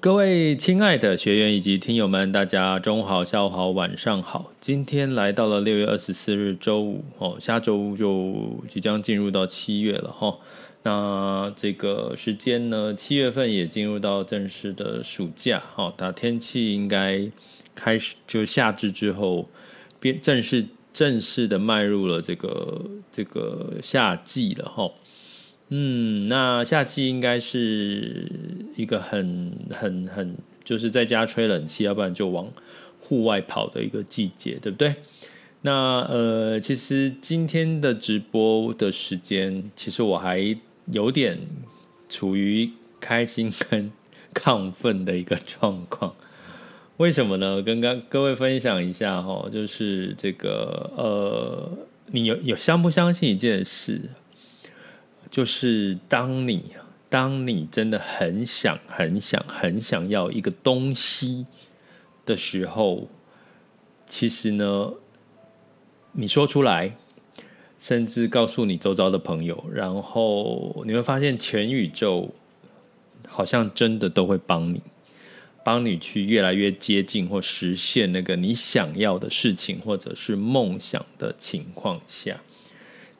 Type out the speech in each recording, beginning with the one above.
各位亲爱的学员以及听友们，大家中午好、下午好、晚上好。今天来到了六月二十四日周五哦，下周就即将进入到七月了哈。那这个时间呢，七月份也进入到正式的暑假哈。那天气应该开始就夏至之后，变正式正式的迈入了这个这个夏季了哈。嗯，那夏季应该是一个很很很，就是在家吹冷气，要不然就往户外跑的一个季节，对不对？那呃，其实今天的直播的时间，其实我还有点处于开心跟亢奋的一个状况。为什么呢？跟刚各位分享一下哈，就是这个呃，你有有相不相信一件事？就是当你当你真的很想很想很想要一个东西的时候，其实呢，你说出来，甚至告诉你周遭的朋友，然后你会发现全宇宙好像真的都会帮你，帮你去越来越接近或实现那个你想要的事情或者是梦想的情况下，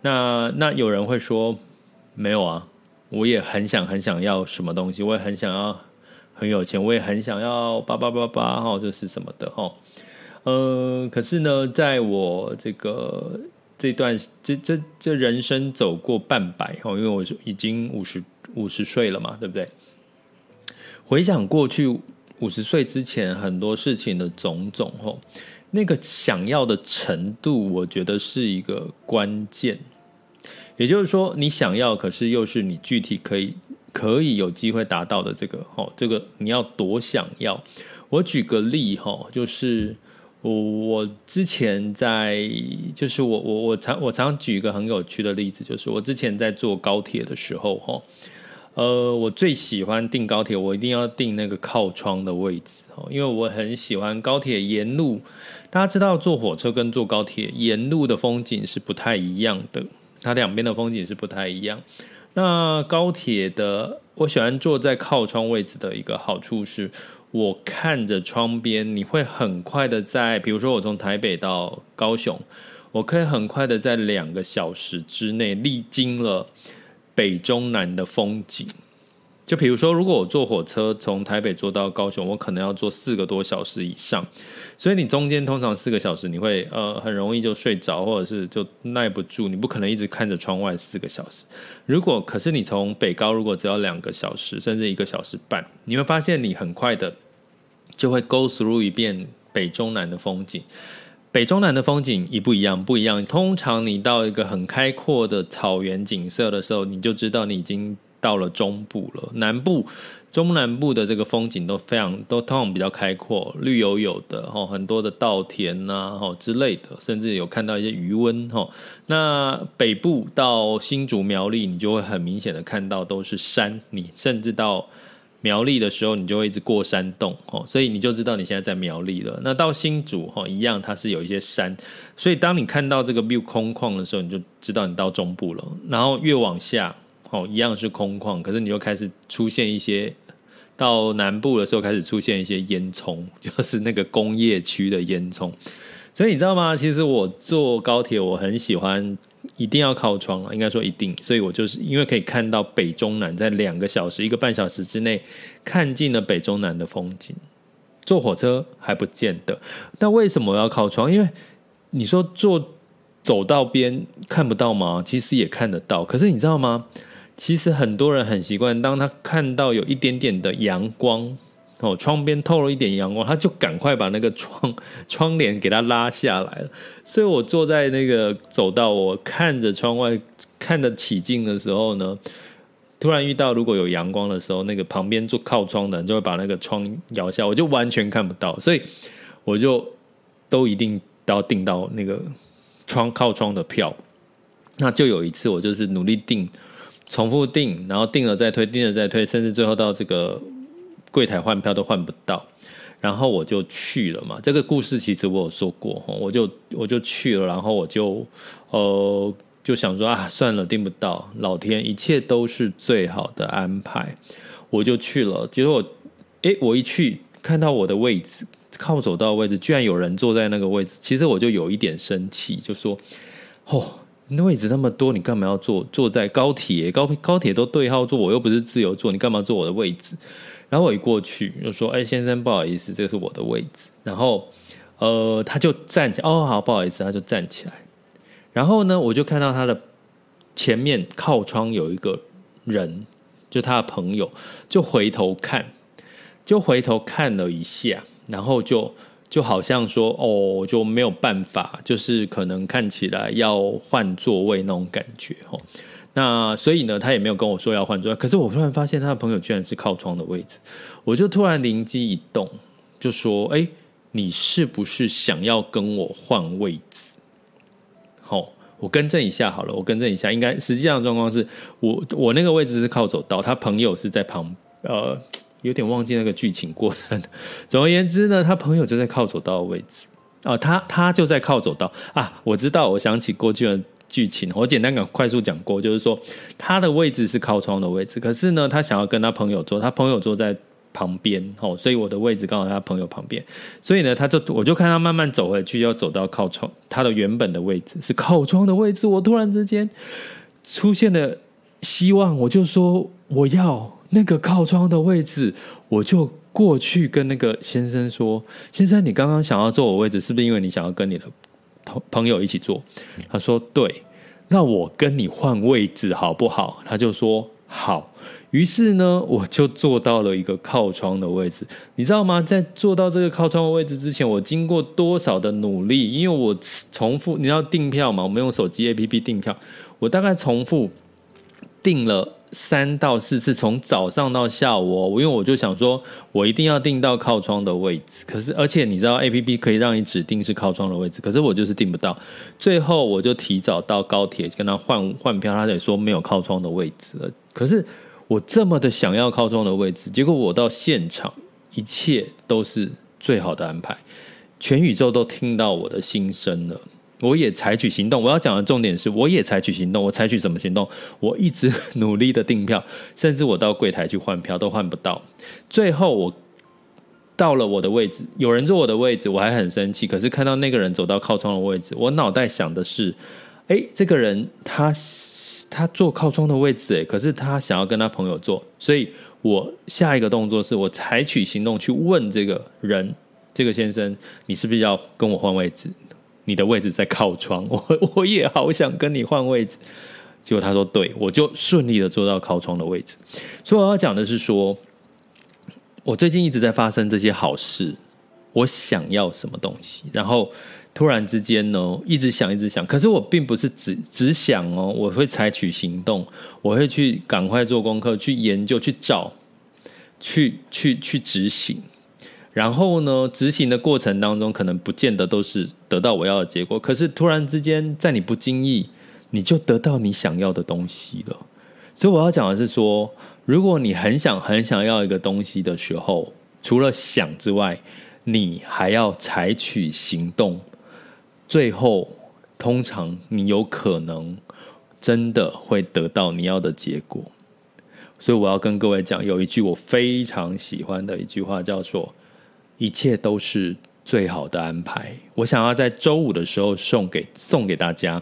那那有人会说。没有啊，我也很想很想要什么东西，我也很想要很有钱，我也很想要八八八八哈，就是什么的哈。呃，可是呢，在我这个这段这这这人生走过半百哈，因为我已经五十五十岁了嘛，对不对？回想过去五十岁之前很多事情的种种哈，那个想要的程度，我觉得是一个关键。也就是说，你想要，可是又是你具体可以可以有机会达到的这个，哦，这个你要多想要。我举个例，哈，就是我我之前在，就是我我我常我常举一个很有趣的例子，就是我之前在坐高铁的时候，哈，呃，我最喜欢订高铁，我一定要订那个靠窗的位置，哦，因为我很喜欢高铁沿路。大家知道，坐火车跟坐高铁沿路的风景是不太一样的。它两边的风景是不太一样。那高铁的，我喜欢坐在靠窗位置的一个好处是，我看着窗边，你会很快的在，比如说我从台北到高雄，我可以很快的在两个小时之内历经了北中南的风景。就比如说，如果我坐火车从台北坐到高雄，我可能要坐四个多小时以上，所以你中间通常四个小时，你会呃很容易就睡着，或者是就耐不住，你不可能一直看着窗外四个小时。如果可是你从北高，如果只要两个小时，甚至一个小时半，你会发现你很快的就会 go through 一遍北中南的风景。北中南的风景一不一样？不一样。通常你到一个很开阔的草原景色的时候，你就知道你已经。到了中部了，南部、中南部的这个风景都非常都通常比较开阔，绿油油的哦，很多的稻田呐吼之类的，甚至有看到一些余温哈。那北部到新竹苗栗，你就会很明显的看到都是山，你甚至到苗栗的时候，你就会一直过山洞哦，所以你就知道你现在在苗栗了。那到新竹哈一样，它是有一些山，所以当你看到这个 view 空旷的时候，你就知道你到中部了。然后越往下。哦，一样是空旷，可是你又开始出现一些，到南部的时候开始出现一些烟囱，就是那个工业区的烟囱，所以你知道吗？其实我坐高铁，我很喜欢，一定要靠窗，应该说一定。所以我就是因为可以看到北中南，在两个小时、一个半小时之内看尽了北中南的风景。坐火车还不见得。那为什么要靠窗？因为你说坐走道边看不到吗？其实也看得到。可是你知道吗？其实很多人很习惯，当他看到有一点点的阳光。哦，窗边透了一点阳光，他就赶快把那个窗 窗帘给它拉下来了。所以我坐在那个走道，我看着窗外看得起劲的时候呢，突然遇到如果有阳光的时候，那个旁边坐靠窗的人就会把那个窗摇下，我就完全看不到。所以我就都一定都要订到那个窗靠窗的票。那就有一次，我就是努力订，重复订，然后订了再退，订了再退，甚至最后到这个。柜台换票都换不到，然后我就去了嘛。这个故事其实我有说过，我就我就去了，然后我就呃就想说啊，算了，订不到，老天，一切都是最好的安排，我就去了。结果我诶，我一去看到我的位置靠走道的位置，居然有人坐在那个位置，其实我就有一点生气，就说哦，位置那么多，你干嘛要坐坐在高铁？高高铁都对号坐，我又不是自由坐，你干嘛坐我的位置？然后我一过去就说：“哎，先生，不好意思，这是我的位置。”然后，呃，他就站起来，哦，好，不好意思，他就站起来。然后呢，我就看到他的前面靠窗有一个人，就他的朋友，就回头看，就回头看了一下，然后就就好像说：“哦，就没有办法，就是可能看起来要换座位那种感觉。”哦。那所以呢，他也没有跟我说要换座位。可是我突然发现他的朋友居然是靠窗的位置，我就突然灵机一动，就说：“哎，你是不是想要跟我换位置？”好，我更正一下好了，我更正一下，应该实际上状况是我我那个位置是靠走道，他朋友是在旁，呃，有点忘记那个剧情过程。总而言之呢，他朋友就在靠走道的位置啊，他他就在靠走道啊，我知道，我想起过去的。剧情我简单讲，快速讲过，就是说他的位置是靠窗的位置，可是呢，他想要跟他朋友坐，他朋友坐在旁边，哦，所以我的位置刚好在他朋友旁边，所以呢，他就我就看他慢慢走回去，要走到靠窗，他的原本的位置是靠窗的位置，我突然之间出现了希望，我就说我要那个靠窗的位置，我就过去跟那个先生说，先生，你刚刚想要坐我位置，是不是因为你想要跟你的？朋友一起坐，他说对，那我跟你换位置好不好？他就说好。于是呢，我就坐到了一个靠窗的位置。你知道吗？在坐到这个靠窗的位置之前，我经过多少的努力？因为我重复，你要订票嘛？我们用手机 APP 订票，我大概重复订了。三到四次，从早上到下午，我因为我就想说，我一定要订到靠窗的位置。可是，而且你知道，APP 可以让你指定是靠窗的位置，可是我就是订不到。最后，我就提早到高铁跟他换换票，他也说没有靠窗的位置了。可是我这么的想要靠窗的位置，结果我到现场，一切都是最好的安排，全宇宙都听到我的心声了。我也采取行动。我要讲的重点是，我也采取行动。我采取什么行动？我一直努力的订票，甚至我到柜台去换票都换不到。最后我到了我的位置，有人坐我的位置，我还很生气。可是看到那个人走到靠窗的位置，我脑袋想的是：诶，这个人他他坐靠窗的位置，诶，可是他想要跟他朋友坐，所以我下一个动作是我采取行动去问这个人，这个先生，你是不是要跟我换位置？你的位置在靠窗，我我也好想跟你换位置，结果他说对，我就顺利的坐到靠窗的位置。所以我要讲的是说，我最近一直在发生这些好事，我想要什么东西，然后突然之间呢，一直想一直想，可是我并不是只只想哦，我会采取行动，我会去赶快做功课，去研究，去找，去去去执行。然后呢，执行的过程当中，可能不见得都是得到我要的结果。可是突然之间，在你不经意，你就得到你想要的东西了。所以我要讲的是说，如果你很想很想要一个东西的时候，除了想之外，你还要采取行动。最后，通常你有可能真的会得到你要的结果。所以我要跟各位讲，有一句我非常喜欢的一句话，叫做。一切都是最好的安排。我想要在周五的时候送给送给大家，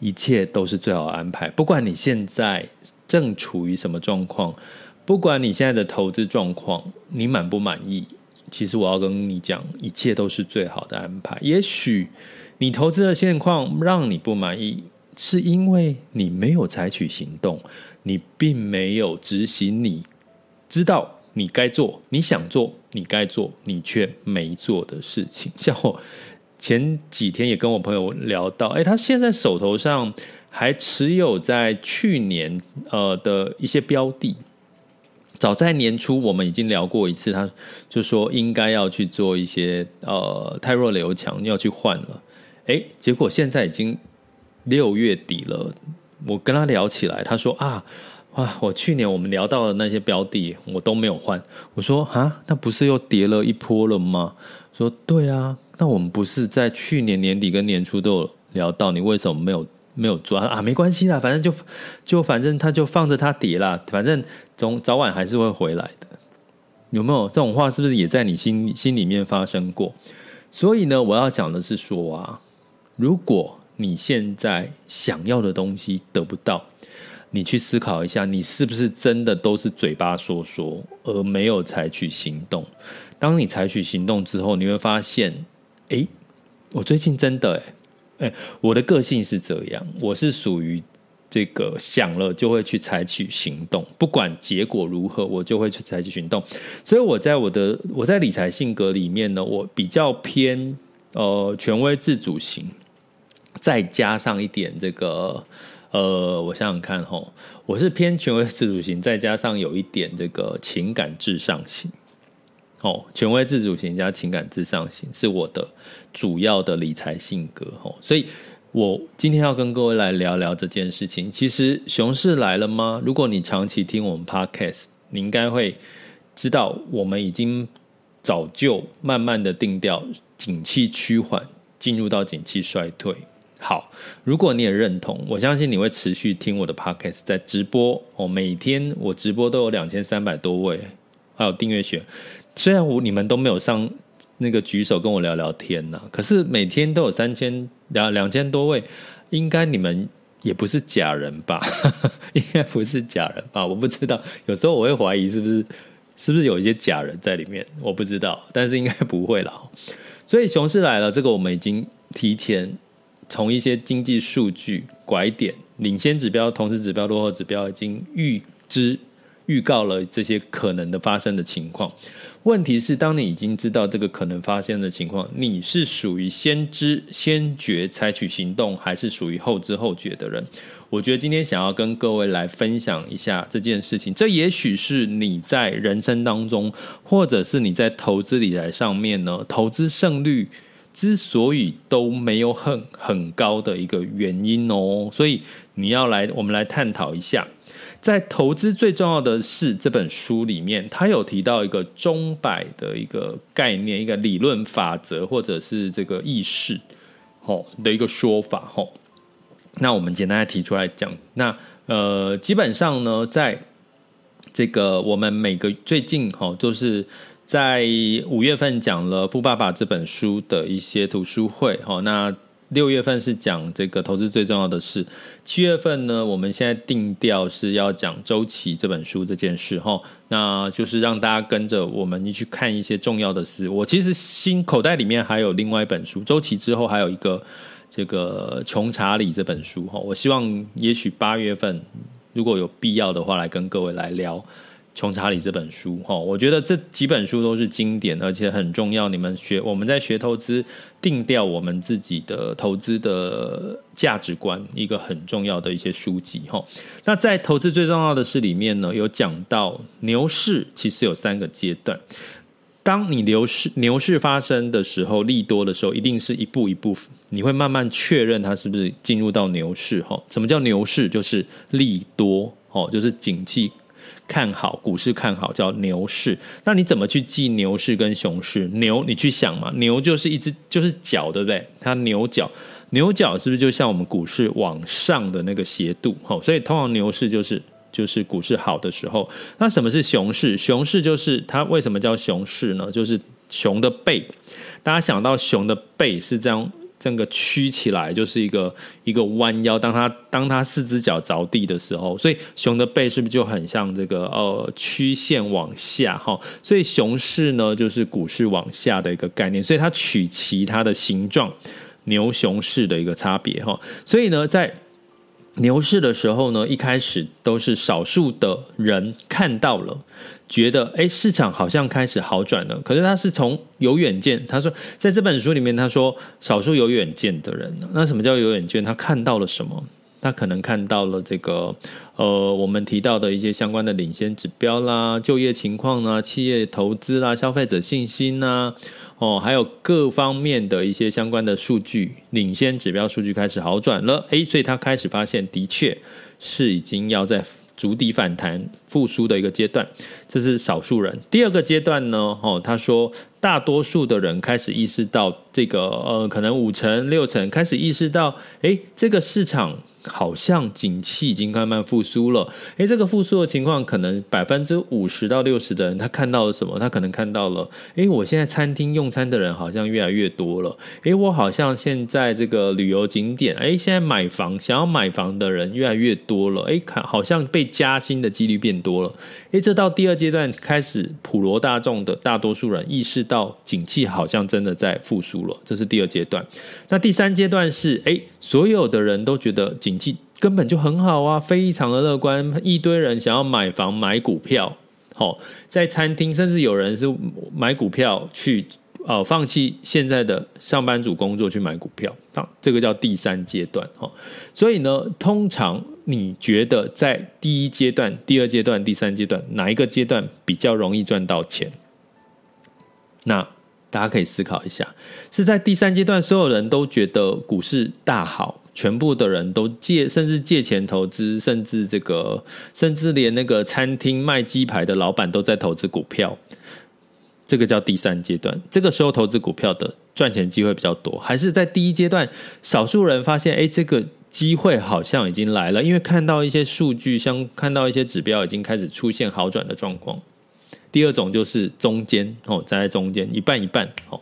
一切都是最好的安排。不管你现在正处于什么状况，不管你现在的投资状况，你满不满意？其实我要跟你讲，一切都是最好的安排。也许你投资的现况让你不满意，是因为你没有采取行动，你并没有执行你知道你该做、你想做、你该做，你却没做的事情。像我前几天也跟我朋友聊到，诶，他现在手头上还持有在去年呃的一些标的。早在年初，我们已经聊过一次，他就说应该要去做一些呃太弱留强，要去换了。诶，结果现在已经六月底了，我跟他聊起来，他说啊，哇，我去年我们聊到的那些标的，我都没有换。我说啊，那不是又跌了一波了吗？说对啊，那我们不是在去年年底跟年初都有聊到，你为什么没有？没有做啊，没关系啦，反正就就反正他就放着它跌啦，反正总早晚还是会回来的。有没有这种话？是不是也在你心心里面发生过？所以呢，我要讲的是说啊，如果你现在想要的东西得不到，你去思考一下，你是不是真的都是嘴巴说说，而没有采取行动？当你采取行动之后，你会发现，诶，我最近真的诶。哎，我的个性是这样，我是属于这个想了就会去采取行动，不管结果如何，我就会去采取行动。所以我在我的我在理财性格里面呢，我比较偏呃权威自主型，再加上一点这个呃，我想想看吼，我是偏权威自主型，再加上有一点这个情感至上型。哦，权威自主型加情感至上型是我的主要的理财性格。哦，所以我今天要跟各位来聊聊这件事情。其实熊市来了吗？如果你长期听我们 Podcast，你应该会知道，我们已经早就慢慢的定调，景气趋缓，进入到景气衰退。好，如果你也认同，我相信你会持续听我的 Podcast，在直播哦，每天我直播都有两千三百多位，还有订阅学。虽然我你们都没有上那个举手跟我聊聊天呐，可是每天都有三千两两千多位，应该你们也不是假人吧？应该不是假人吧？我不知道，有时候我会怀疑是不是是不是有一些假人在里面，我不知道，但是应该不会啦。所以熊市来了，这个我们已经提前从一些经济数据拐点、领先指标、同时指标、落后指标已经预知。预告了这些可能的发生的情况。问题是，当你已经知道这个可能发生的情况，你是属于先知先觉采取行动，还是属于后知后觉的人？我觉得今天想要跟各位来分享一下这件事情。这也许是你在人生当中，或者是你在投资理财上面呢，投资胜率之所以都没有很很高的一个原因哦。所以你要来，我们来探讨一下。在投资最重要的是这本书里面，他有提到一个钟摆的一个概念，一个理论法则，或者是这个意识，哦的一个说法，哦。那我们简单来提出来讲，那呃，基本上呢，在这个我们每个最近吼，都是在五月份讲了《富爸爸》这本书的一些读书会，哈那。六月份是讲这个投资最重要的事，七月份呢，我们现在定调是要讲周期这本书这件事哈，那就是让大家跟着我们去看一些重要的事。我其实心口袋里面还有另外一本书，周期之后还有一个这个穷查理这本书哈，我希望也许八月份如果有必要的话，来跟各位来聊。穷查理这本书，哈，我觉得这几本书都是经典，而且很重要。你们学我们在学投资，定调我们自己的投资的价值观，一个很重要的一些书籍，哈。那在投资最重要的事里面呢，有讲到牛市其实有三个阶段。当你牛市牛市发生的时候，利多的时候，一定是一步一步，你会慢慢确认它是不是进入到牛市，哈。什么叫牛市？就是利多，哦，就是景气。看好股市，看好叫牛市。那你怎么去记牛市跟熊市？牛，你去想嘛，牛就是一只就是脚，对不对？它牛角，牛角是不是就像我们股市往上的那个斜度？好，所以通常牛市就是就是股市好的时候。那什么是熊市？熊市就是它为什么叫熊市呢？就是熊的背，大家想到熊的背是这样。整个曲起来就是一个一个弯腰，当它当它四只脚着地的时候，所以熊的背是不是就很像这个呃曲线往下哈？所以熊市呢就是股市往下的一个概念，所以它取其它的形状，牛熊市的一个差别哈。所以呢，在牛市的时候呢，一开始都是少数的人看到了。觉得哎，市场好像开始好转了。可是他是从有远见，他说在这本书里面，他说少数有远见的人，那什么叫有远见？他看到了什么？他可能看到了这个呃，我们提到的一些相关的领先指标啦、就业情况啦、企业投资啦、消费者信心呐，哦，还有各方面的一些相关的数据，领先指标数据开始好转了。哎，所以他开始发现，的确是已经要在。逐底反弹复苏的一个阶段，这是少数人。第二个阶段呢，哦，他说，大多数的人开始意识到这个，呃，可能五成六成开始意识到，哎，这个市场。好像景气已经慢慢复苏了，诶，这个复苏的情况可能百分之五十到六十的人，他看到了什么？他可能看到了，诶，我现在餐厅用餐的人好像越来越多了，诶，我好像现在这个旅游景点，诶，现在买房想要买房的人越来越多了，诶，看好像被加薪的几率变多了，诶，这到第二阶段开始，普罗大众的大多数人意识到景气好像真的在复苏了，这是第二阶段。那第三阶段是，诶，所有的人都觉得景气。根本就很好啊，非常的乐观，一堆人想要买房买股票，好，在餐厅甚至有人是买股票去，呃，放弃现在的上班族工作去买股票，啊这个叫第三阶段，哦所以呢，通常你觉得在第一阶段、第二阶段、第三阶段哪一个阶段比较容易赚到钱？那大家可以思考一下，是在第三阶段，所有人都觉得股市大好。全部的人都借，甚至借钱投资，甚至这个，甚至连那个餐厅卖鸡排的老板都在投资股票。这个叫第三阶段，这个时候投资股票的赚钱机会比较多。还是在第一阶段，少数人发现，哎，这个机会好像已经来了，因为看到一些数据，像看到一些指标已经开始出现好转的状况。第二种就是中间哦，站在中间一半一半哦。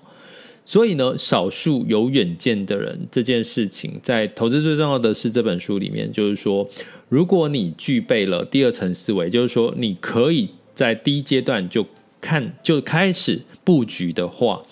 所以呢，少数有远见的人这件事情，在投资最重要的是这本书里面，就是说，如果你具备了第二层思维，就是说，你可以在第一阶段就看就开始布局的话，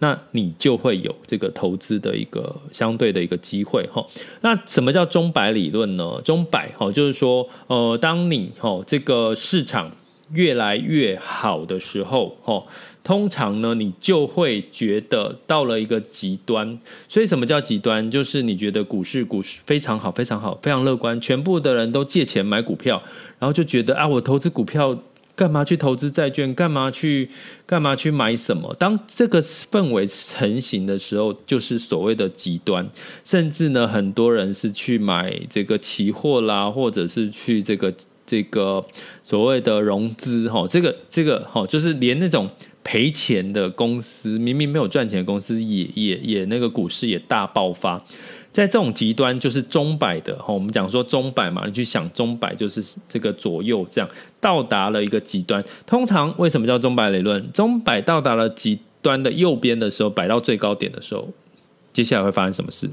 那你就会有这个投资的一个相对的一个机会哈。那什么叫钟摆理论呢？钟摆哈，就是说，呃，当你哈这个市场越来越好的时候，哈。通常呢，你就会觉得到了一个极端。所以，什么叫极端？就是你觉得股市股市非常好，非常好，非常乐观，全部的人都借钱买股票，然后就觉得啊，我投资股票干嘛去投资债券？干嘛去干嘛去买什么？当这个氛围成型的时候，就是所谓的极端。甚至呢，很多人是去买这个期货啦，或者是去这个这个所谓的融资哈，这个这个哈，就是连那种。赔钱的公司，明明没有赚钱的公司也，也也那个股市也大爆发。在这种极端，就是钟摆的哈，我们讲说钟摆嘛，你去想钟摆就是这个左右这样到达了一个极端。通常为什么叫钟摆理论？钟摆到达了极端的右边的时候，摆到最高点的时候，接下来会发生什么事？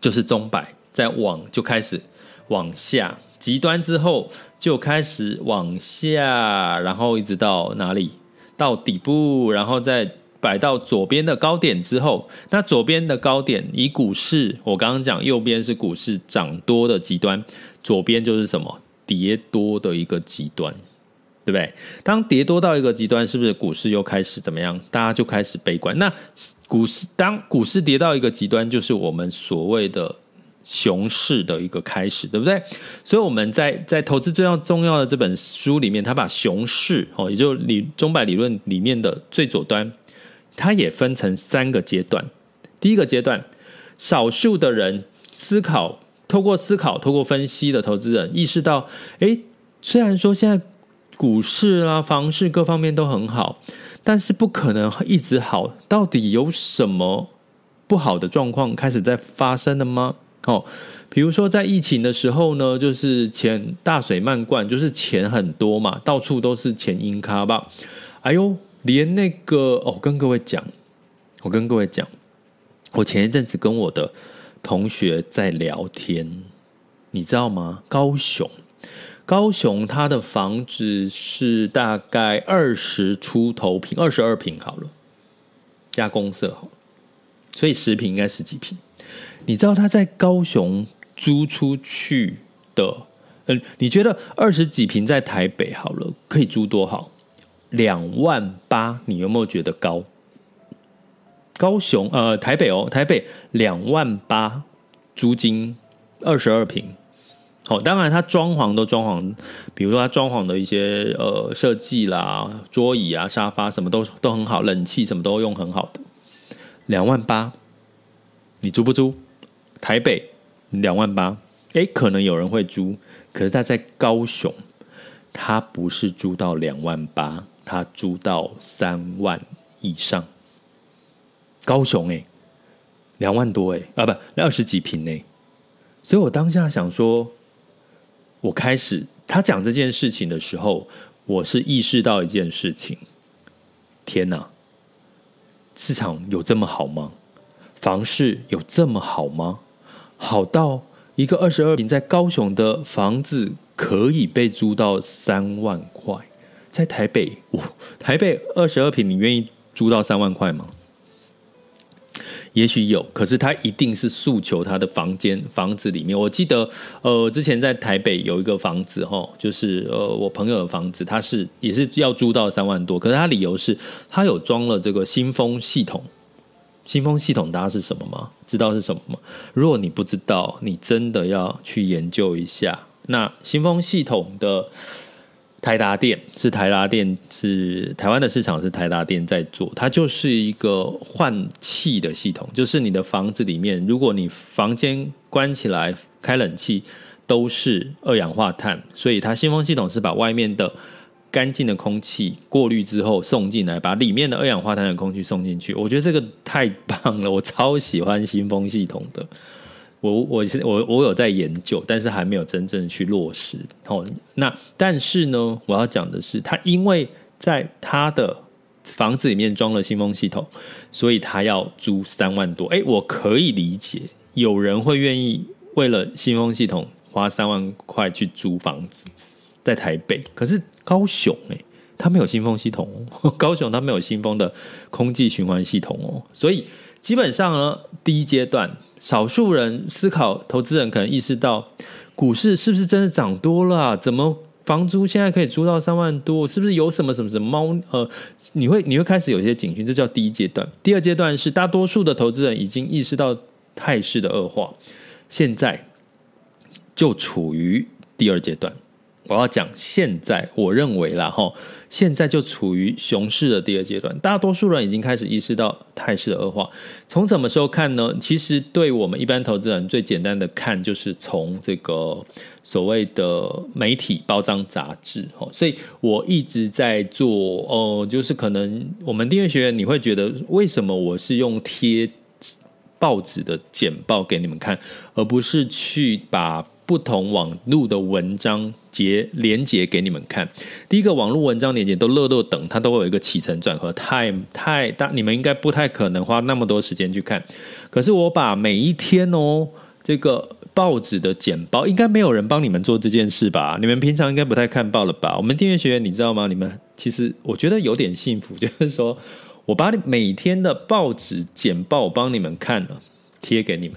就是钟摆在往就开始往下，极端之后就开始往下，然后一直到哪里？到底部，然后再摆到左边的高点之后，那左边的高点以股市，我刚刚讲右边是股市涨多的极端，左边就是什么跌多的一个极端，对不对？当跌多到一个极端，是不是股市又开始怎么样？大家就开始悲观。那股市当股市跌到一个极端，就是我们所谓的。熊市的一个开始，对不对？所以我们在在投资最要重要的这本书里面，他把熊市哦，也就理钟摆理论里面的最左端，它也分成三个阶段。第一个阶段，少数的人思考，透过思考，透过分析的投资人意识到，诶，虽然说现在股市啊、房市各方面都很好，但是不可能一直好。到底有什么不好的状况开始在发生了吗？哦，比如说在疫情的时候呢，就是钱大水漫灌，就是钱很多嘛，到处都是钱，印卡吧。哎呦，连那个哦，跟各位讲，我跟各位讲，我前一阵子跟我的同学在聊天，你知道吗？高雄，高雄，他的房子是大概二十出头平，二十二平好了，加公设好，所以十平应该十几平。你知道他在高雄租出去的，嗯，你觉得二十几平在台北好了，可以租多好？两万八，你有没有觉得高？高雄呃，台北哦，台北两万八租金二十二平，好，当然它装潢都装潢，比如说它装潢的一些呃设计啦，桌椅啊、沙发什么都都很好，冷气什么都用很好的，两万八，你租不租？台北两万八，诶，可能有人会租，可是他在高雄，他不是租到两万八。他租到三万以上，高雄哎，两万多哎啊不，二十几平呢，所以我当下想说，我开始他讲这件事情的时候，我是意识到一件事情，天哪，市场有这么好吗？房市有这么好吗？好到一个二十二坪在高雄的房子可以被租到三万块。在台北，我台北二十二坪，你愿意租到三万块吗？也许有，可是他一定是诉求他的房间房子里面。我记得，呃，之前在台北有一个房子，哈，就是呃，我朋友的房子，他是也是要租到三万多，可是他理由是，他有装了这个新风系统。新风系统大家是什么吗？知道是什么吗？如果你不知道，你真的要去研究一下。那新风系统的。台达电是台达电，是台湾的市场是台达电在做，它就是一个换气的系统，就是你的房子里面，如果你房间关起来开冷气都是二氧化碳，所以它新风系统是把外面的干净的空气过滤之后送进来，把里面的二氧化碳的空气送进去。我觉得这个太棒了，我超喜欢新风系统的。我我我我有在研究，但是还没有真正去落实。哦，那但是呢，我要讲的是，他因为在他的房子里面装了新风系统，所以他要租三万多。哎，我可以理解，有人会愿意为了新风系统花三万块去租房子，在台北。可是高雄，哎，他没有新风系统哦，高雄他没有新风的空气循环系统哦，所以基本上呢，第一阶段。少数人思考，投资人可能意识到，股市是不是真的涨多了啊？怎么房租现在可以租到三万多？是不是有什么什么什么猫？呃，你会你会开始有一些警讯，这叫第一阶段。第二阶段是大多数的投资人已经意识到态势的恶化，现在就处于第二阶段。我要讲现在，我认为啦齁，现在就处于熊市的第二阶段，大多数人已经开始意识到态势的恶化。从什么时候看呢？其实对我们一般投资人最简单的看，就是从这个所谓的媒体包装杂志。所以我一直在做，哦，就是可能我们订阅学员，你会觉得为什么我是用贴报纸的简报给你们看，而不是去把不同网路的文章结连接给你们看。第一个网络文章连接都乐乐等，它都会有一个起承转合，太太大，你们应该不太可能花那么多时间去看。可是我把每一天哦，这个报纸的简报，应该没有人帮你们做这件事吧？你们平常应该不太看报了吧？我们订阅学员，你知道吗？你们其实我觉得有点幸福，就是说我把每天的报纸简报帮你们看了，贴给你们。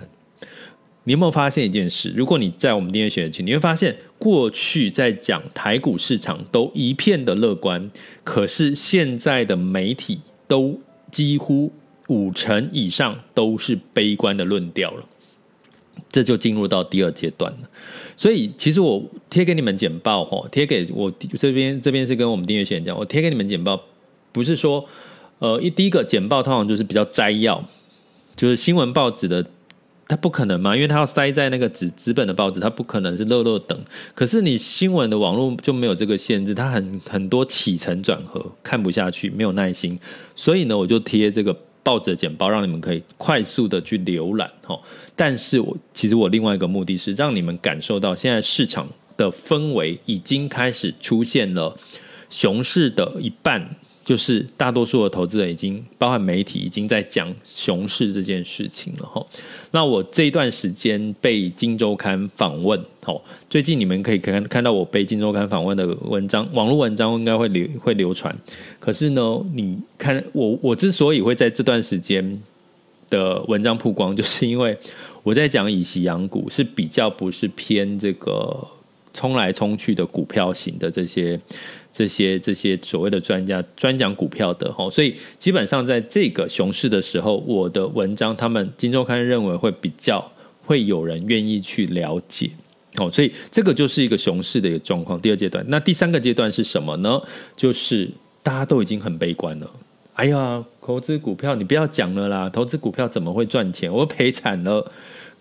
你有没有发现一件事？如果你在我们订阅学员群，你会发现过去在讲台股市场都一片的乐观，可是现在的媒体都几乎五成以上都是悲观的论调了。这就进入到第二阶段了。所以，其实我贴给你们简报，哈，贴给我这边这边是跟我们订阅学员讲，我贴给你们简报，不是说，呃，一第一个简报通常就是比较摘要，就是新闻报纸的。它不可能嘛，因为它要塞在那个纸纸本的报纸，它不可能是乐乐等。可是你新闻的网络就没有这个限制，它很很多起承转合，看不下去，没有耐心。所以呢，我就贴这个报纸的简报，让你们可以快速的去浏览哦。但是我其实我另外一个目的是让你们感受到现在市场的氛围已经开始出现了熊市的一半。就是大多数的投资人已经，包含媒体已经在讲熊市这件事情了哈。那我这一段时间被《金周刊》访问，哦，最近你们可以看看到我被《金周刊》访问的文章，网络文章应该会流会流传。可是呢，你看我我之所以会在这段时间的文章曝光，就是因为我在讲以息养股是比较不是偏这个冲来冲去的股票型的这些。这些这些所谓的专家专讲股票的哈，所以基本上在这个熊市的时候，我的文章他们《金周刊》认为会比较会有人愿意去了解哦，所以这个就是一个熊市的一个状况。第二阶段，那第三个阶段是什么呢？就是大家都已经很悲观了。哎呀，投资股票你不要讲了啦，投资股票怎么会赚钱？我赔惨了。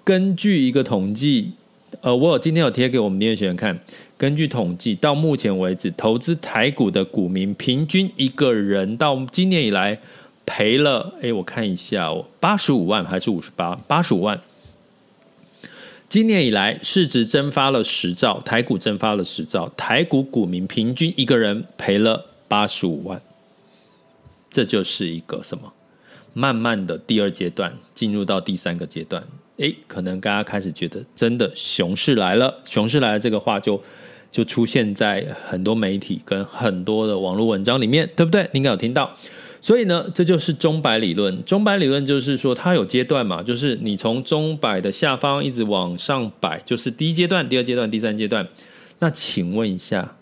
根据一个统计。呃，我有今天有贴给我们订阅学员看。根据统计，到目前为止，投资台股的股民平均一个人到今年以来赔了，哎，我看一下哦，八十五万还是五十八？八十五万。今年以来市值蒸发了十兆，台股蒸发了十兆，台股股民平均一个人赔了八十五万。这就是一个什么？慢慢的第二阶段进入到第三个阶段。诶，可能大家开始觉得真的熊市来了，熊市来了这个话就就出现在很多媒体跟很多的网络文章里面，对不对？你应该有听到。所以呢，这就是钟摆理论。钟摆理论就是说它有阶段嘛，就是你从钟摆的下方一直往上摆，就是第一阶段、第二阶段、第三阶段。那请问一下，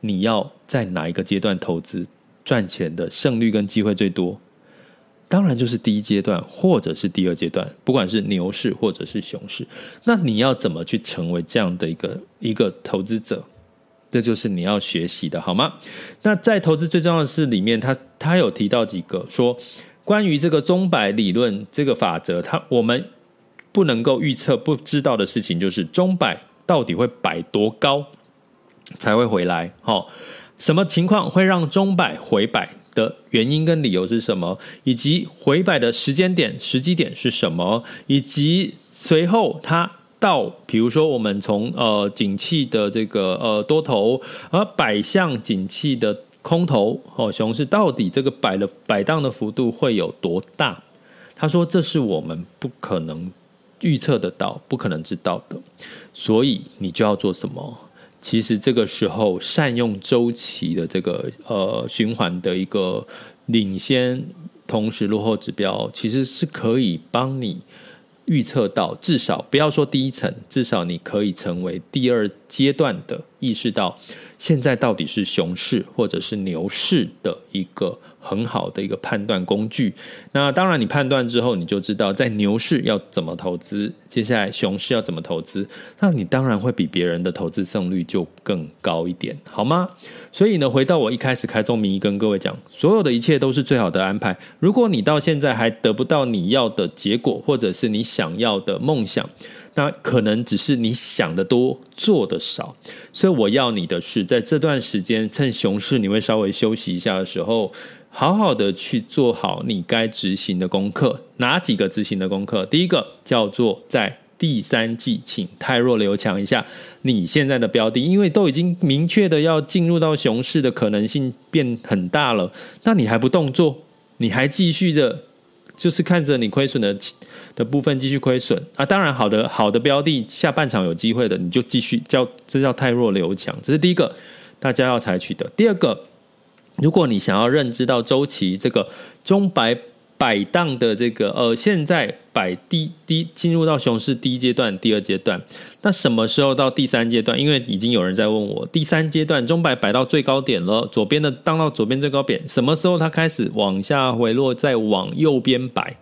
你要在哪一个阶段投资赚钱的胜率跟机会最多？当然就是第一阶段，或者是第二阶段，不管是牛市或者是熊市，那你要怎么去成为这样的一个一个投资者？这就是你要学习的，好吗？那在投资最重要的事里面，他他有提到几个说，关于这个钟摆理论这个法则，他我们不能够预测不知道的事情，就是钟摆到底会摆多高才会回来？好，什么情况会让钟摆回摆？的原因跟理由是什么？以及回摆的时间点、时机点是什么？以及随后它到，比如说我们从呃景气的这个呃多头，而摆向景气的空头哦，熊市到底这个摆的摆荡的幅度会有多大？他说这是我们不可能预测得到、不可能知道的，所以你就要做什么？其实这个时候，善用周期的这个呃循环的一个领先，同时落后指标，其实是可以帮你预测到，至少不要说第一层，至少你可以成为第二阶段的意识到，现在到底是熊市或者是牛市的一个。很好的一个判断工具。那当然，你判断之后，你就知道在牛市要怎么投资，接下来熊市要怎么投资。那你当然会比别人的投资胜率就更高一点，好吗？所以呢，回到我一开始开宗明义跟各位讲，所有的一切都是最好的安排。如果你到现在还得不到你要的结果，或者是你想要的梦想，那可能只是你想的多，做的少。所以我要你的是，在这段时间，趁熊市你会稍微休息一下的时候。好好的去做好你该执行的功课，哪几个执行的功课？第一个叫做在第三季，请汰弱留强一下你现在的标的，因为都已经明确的要进入到熊市的可能性变很大了，那你还不动作，你还继续的，就是看着你亏损的的部分继续亏损啊。当然，好的好的标的下半场有机会的，你就继续叫这叫汰弱留强，这是第一个大家要采取的。第二个。如果你想要认知到周期这个钟摆摆荡的这个呃，现在摆第第进入到熊市第一阶段、第二阶段，那什么时候到第三阶段？因为已经有人在问我，第三阶段钟摆摆到最高点了，左边的荡到左边最高点，什么时候它开始往下回落，再往右边摆？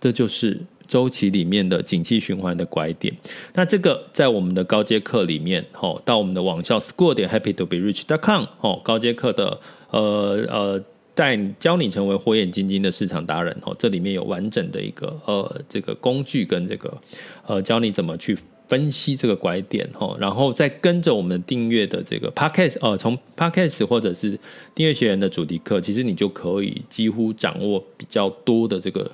这就是。周期里面的景气循环的拐点，那这个在我们的高阶课里面，吼，到我们的网校 school 点 happy to be rich dot com，吼，高阶课的呃呃，带教你成为火眼金睛的市场达人，哦，这里面有完整的一个呃这个工具跟这个呃教你怎么去分析这个拐点，哦，然后再跟着我们订阅的这个 podcast，呃，从 podcast 或者是订阅学员的主题课，其实你就可以几乎掌握比较多的这个。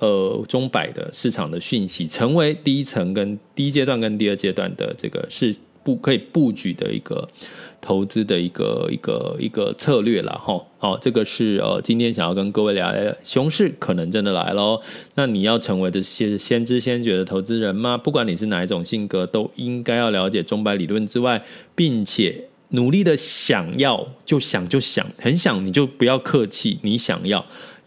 呃，中百的市场的讯息，成为第一层跟第一阶段跟第二阶段的这个是布可以布局的一个投资的一个一个一个策略了哈。好，这个是呃今天想要跟各位聊的熊市可能真的来喽。那你要成为的先先知先觉的投资人吗？不管你是哪一种性格，都应该要了解中百理论之外，并且努力的想要就想就想，很想你就不要客气，你想要。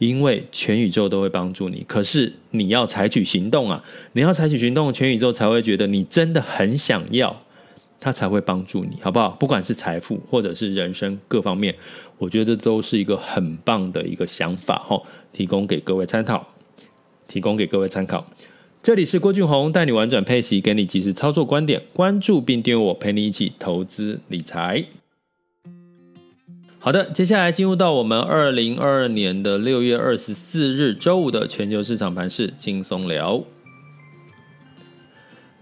因为全宇宙都会帮助你，可是你要采取行动啊！你要采取行动，全宇宙才会觉得你真的很想要，他才会帮助你，好不好？不管是财富或者是人生各方面，我觉得都是一个很棒的一个想法哦，提供给各位参考，提供给各位参考。这里是郭俊宏，带你玩转配息，给你及时操作观点，关注并订阅我，陪你一起投资理财。好的，接下来进入到我们二零二二年的六月二十四日周五的全球市场盘势轻松聊。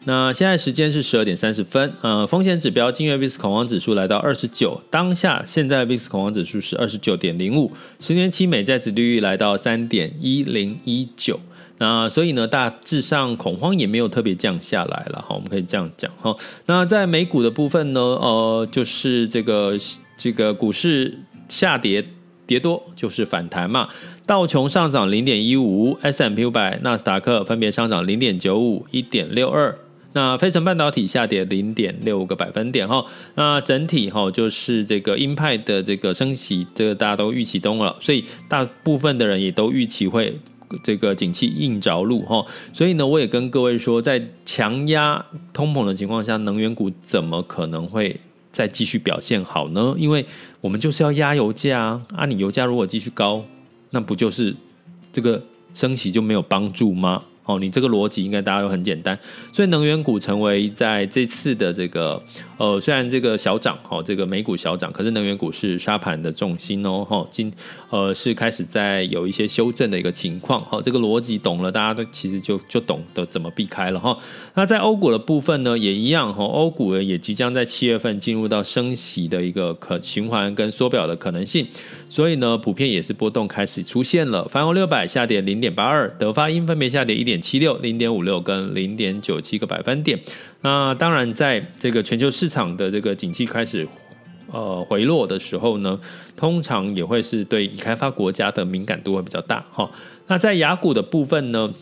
那现在时间是十二点三十分，呃，风险指标，今日 VIX 恐慌指数来到二十九，当下现在 VIX 恐慌指数是二十九点零五，十年期美债殖利率来到三点一零一九，那所以呢，大致上恐慌也没有特别降下来了，哈，我们可以这样讲哈。那在美股的部分呢，呃，就是这个。这个股市下跌跌多就是反弹嘛，道琼上涨零点一五，S M P 五百、纳斯达克分别上涨零点九五、一点六二。那费城半导体下跌零点六五个百分点哈。那整体哈就是这个鹰派的这个升息，这个大家都预期中了，所以大部分的人也都预期会这个景气硬着陆哈。所以呢，我也跟各位说，在强压通膨的情况下，能源股怎么可能会？再继续表现好呢？因为我们就是要压油价啊！啊，你油价如果继续高，那不就是这个升息就没有帮助吗？哦，你这个逻辑应该大家都很简单，所以能源股成为在这次的这个呃，虽然这个小涨，哦，这个美股小涨，可是能源股是沙盘的重心哦，哈，今呃是开始在有一些修正的一个情况，好，这个逻辑懂了，大家都其实就就懂得怎么避开了哈。那在欧股的部分呢，也一样哈，欧股也即将在七月份进入到升息的一个可循环跟缩表的可能性，所以呢，普遍也是波动开始出现了，泛欧六百下跌零点八二，德发英分别下跌一点。七六零点五六跟零点九七个百分点，那当然在这个全球市场的这个景气开始呃回落的时候呢，通常也会是对已开发国家的敏感度会比较大哈。那在雅股的部分呢，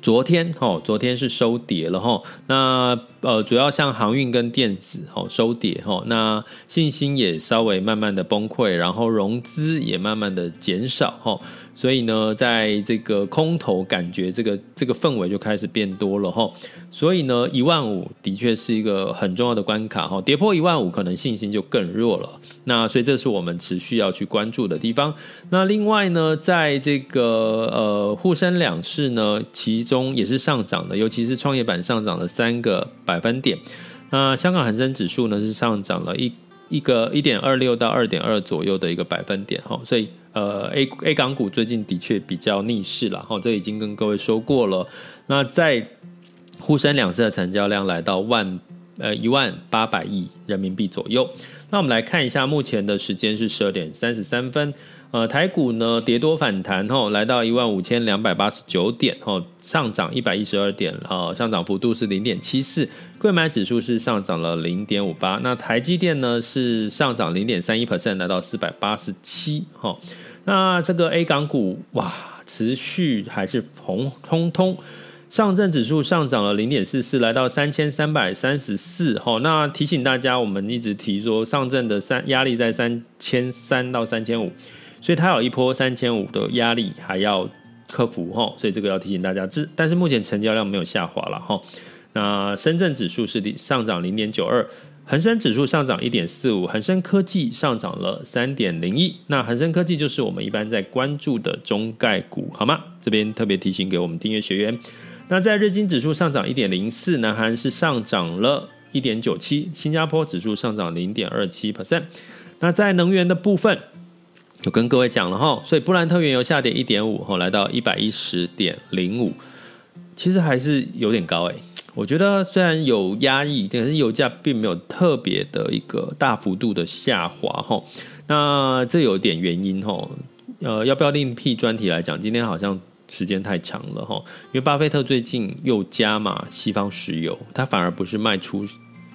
昨天哈，昨天是收跌了哈。那呃，主要像航运跟电子哈收跌哈，那信心也稍微慢慢的崩溃，然后融资也慢慢的减少哈。所以呢，在这个空头感觉这个这个氛围就开始变多了哈，所以呢，一万五的确是一个很重要的关卡哈，跌破一万五可能信心就更弱了。那所以这是我们持续要去关注的地方。那另外呢，在这个呃沪深两市呢，其中也是上涨的，尤其是创业板上涨了三个百分点。那香港恒生指数呢是上涨了一一个一点二六到二点二左右的一个百分点哈，所以。呃，A A 港股最近的确比较逆势了，哈，这已经跟各位说过了。那在沪深两市的成交量来到万呃一万八百亿人民币左右。那我们来看一下，目前的时间是十二点三十三分。呃，台股呢跌多反弹，哈，来到一万五千两百八十九点，哈，上涨一百一十二点，呃，上涨幅度是零点七四。柜买指数是上涨了零点五八。那台积电呢是上涨零点三一 percent，来到四百八十七，哈。那这个 A 港股哇，持续还是红通通。上证指数上涨了零点四四，来到三千三百三十四。哈，那提醒大家，我们一直提说上证的三压力在三千三到三千五。所以它有一波三千五的压力还要克服哈，所以这个要提醒大家。这但是目前成交量没有下滑了哈。那深圳指数是上涨零点九二，恒生指数上涨一点四五，恒生科技上涨了三点零一。那恒生科技就是我们一般在关注的中概股，好吗？这边特别提醒给我们订阅学员。那在日经指数上涨一点零四，南韩是上涨了一点九七，新加坡指数上涨零点二七 percent。那在能源的部分。就跟各位讲了哈，所以布兰特原油下跌一点五，哈，来到一百一十点零五，其实还是有点高诶。我觉得虽然有压抑，但是油价并没有特别的一个大幅度的下滑哈。那这有点原因哈，呃，要不要另辟专题来讲？今天好像时间太长了哈，因为巴菲特最近又加码西方石油，他反而不是卖出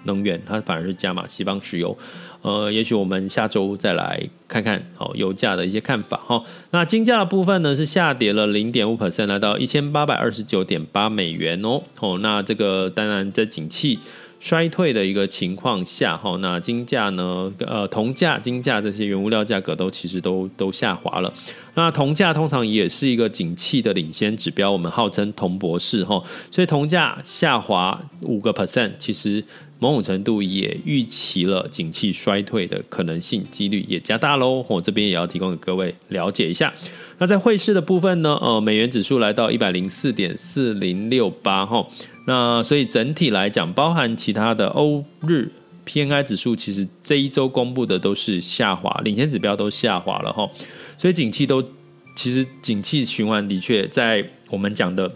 能源，他反而是加码西方石油。呃，也许我们下周再来看看好油价的一些看法哈。那金价的部分呢是下跌了零点五 percent，来到一千八百二十九点八美元哦。哦，那这个当然在景气衰退的一个情况下哈，那金价呢，呃，铜价、金价这些原物料价格都其实都都下滑了。那铜价通常也是一个景气的领先指标，我们号称铜博士哈，所以铜价下滑五个 percent，其实。某种程度也预期了景气衰退的可能性，几率也加大喽。我这边也要提供给各位了解一下。那在汇市的部分呢？呃，美元指数来到一百零四点四零六八哈。那所以整体来讲，包含其他的欧日 PNI 指数，其实这一周公布的都是下滑，领先指标都下滑了哈。所以景气都其实景气循环的确在我们讲的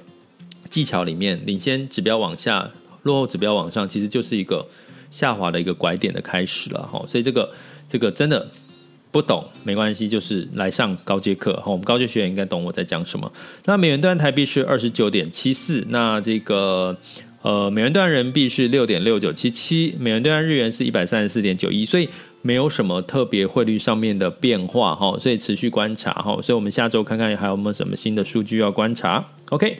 技巧里面，领先指标往下。落后指标往上，其实就是一个下滑的一个拐点的开始了哈，所以这个这个真的不懂没关系，就是来上高阶课哈，我们高阶学员应该懂我在讲什么。那美元兑台币是二十九点七四，那这个呃美元兑人民币是六点六九七七，美元兑日元是一百三十四点九一，所以没有什么特别汇率上面的变化哈，所以持续观察哈，所以我们下周看看还有没有什么新的数据要观察，OK。